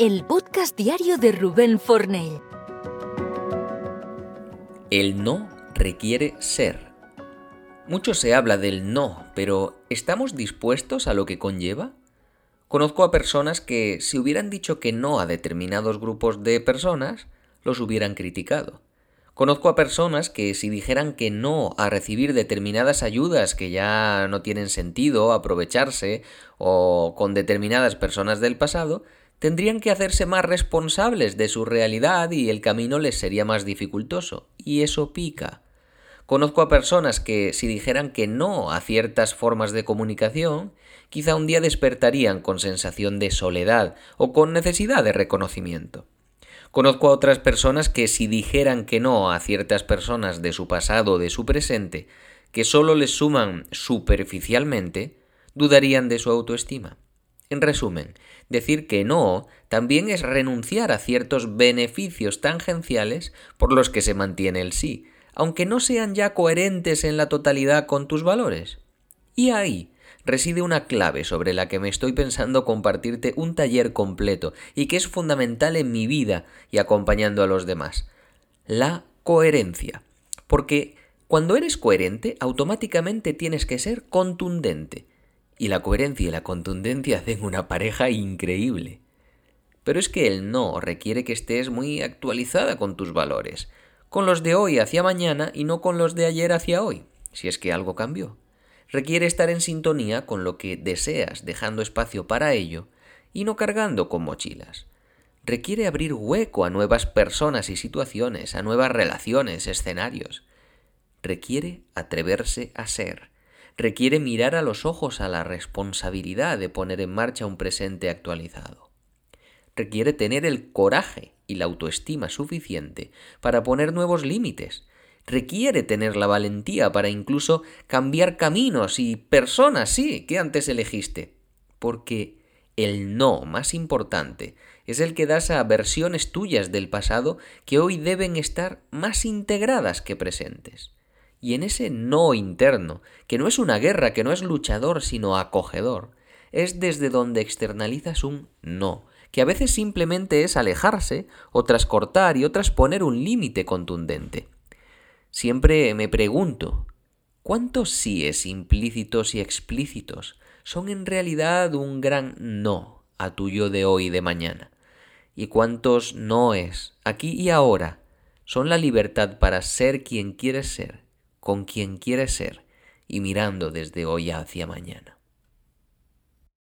el podcast diario de Rubén Fornell. El no requiere ser. Mucho se habla del no, pero ¿estamos dispuestos a lo que conlleva? Conozco a personas que, si hubieran dicho que no a determinados grupos de personas, los hubieran criticado. Conozco a personas que si dijeran que no a recibir determinadas ayudas que ya no tienen sentido aprovecharse o con determinadas personas del pasado, tendrían que hacerse más responsables de su realidad y el camino les sería más dificultoso. Y eso pica. Conozco a personas que si dijeran que no a ciertas formas de comunicación, quizá un día despertarían con sensación de soledad o con necesidad de reconocimiento. Conozco a otras personas que si dijeran que no a ciertas personas de su pasado o de su presente, que solo les suman superficialmente, dudarían de su autoestima. En resumen, decir que no también es renunciar a ciertos beneficios tangenciales por los que se mantiene el sí, aunque no sean ya coherentes en la totalidad con tus valores. Y ahí reside una clave sobre la que me estoy pensando compartirte un taller completo y que es fundamental en mi vida y acompañando a los demás. La coherencia. Porque cuando eres coherente, automáticamente tienes que ser contundente. Y la coherencia y la contundencia hacen una pareja increíble. Pero es que el no requiere que estés muy actualizada con tus valores, con los de hoy hacia mañana y no con los de ayer hacia hoy, si es que algo cambió requiere estar en sintonía con lo que deseas, dejando espacio para ello y no cargando con mochilas. Requiere abrir hueco a nuevas personas y situaciones, a nuevas relaciones, escenarios. Requiere atreverse a ser. Requiere mirar a los ojos a la responsabilidad de poner en marcha un presente actualizado. Requiere tener el coraje y la autoestima suficiente para poner nuevos límites, requiere tener la valentía para incluso cambiar caminos y personas, sí, que antes elegiste. Porque el no más importante es el que das a versiones tuyas del pasado que hoy deben estar más integradas que presentes. Y en ese no interno, que no es una guerra, que no es luchador, sino acogedor, es desde donde externalizas un no, que a veces simplemente es alejarse, otras cortar y otras poner un límite contundente. Siempre me pregunto, ¿cuántos síes implícitos y explícitos son en realidad un gran no a tu yo de hoy y de mañana? ¿Y cuántos noes, aquí y ahora, son la libertad para ser quien quieres ser, con quien quieres ser, y mirando desde hoy hacia mañana?